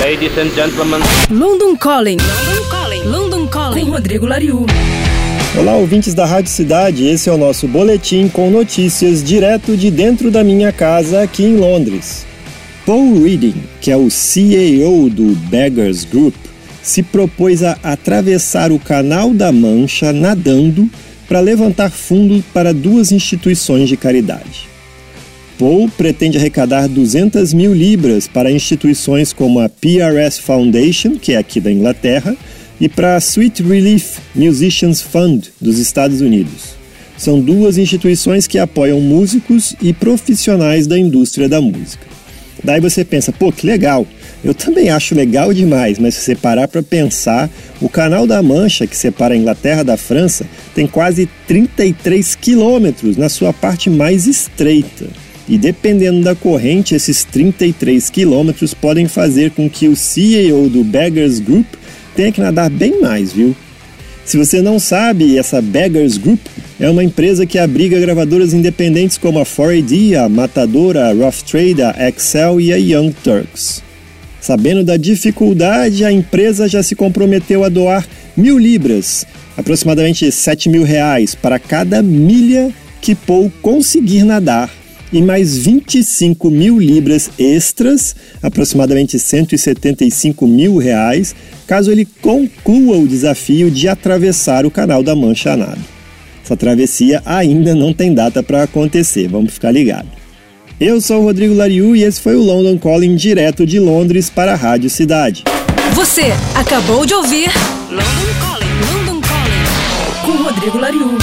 Ladies and gentlemen. London Calling. London Calling. London Calling. Com Rodrigo Lariu. Olá, ouvintes da Rádio Cidade. Esse é o nosso boletim com notícias direto de dentro da minha casa aqui em Londres. Paul Reading, que é o CEO do Beggars Group, se propôs a atravessar o Canal da Mancha nadando para levantar fundo para duas instituições de caridade. Paul pretende arrecadar 200 mil libras para instituições como a PRS Foundation, que é aqui da Inglaterra, e para a Sweet Relief Musicians Fund dos Estados Unidos. São duas instituições que apoiam músicos e profissionais da indústria da música. Daí você pensa, pô, que legal. Eu também acho legal demais, mas se você parar para pensar, o Canal da Mancha, que separa a Inglaterra da França, tem quase 33 quilômetros na sua parte mais estreita. E dependendo da corrente, esses 33 quilômetros podem fazer com que o CEO do Beggars Group tenha que nadar bem mais, viu? Se você não sabe, essa Beggars Group é uma empresa que abriga gravadoras independentes como a 4AD, a Matadora, a Rough Trade, a Excel e a Young Turks. Sabendo da dificuldade, a empresa já se comprometeu a doar mil libras, aproximadamente 7 mil reais, para cada milha que Paul conseguir nadar e mais 25 mil libras extras, aproximadamente 175 mil reais, caso ele conclua o desafio de atravessar o Canal da Mancha a nado. Essa travessia ainda não tem data para acontecer, vamos ficar ligado. Eu sou o Rodrigo Lariu e esse foi o London Calling direto de Londres para a Rádio Cidade. Você acabou de ouvir London Calling, London Calling com Rodrigo Lariu.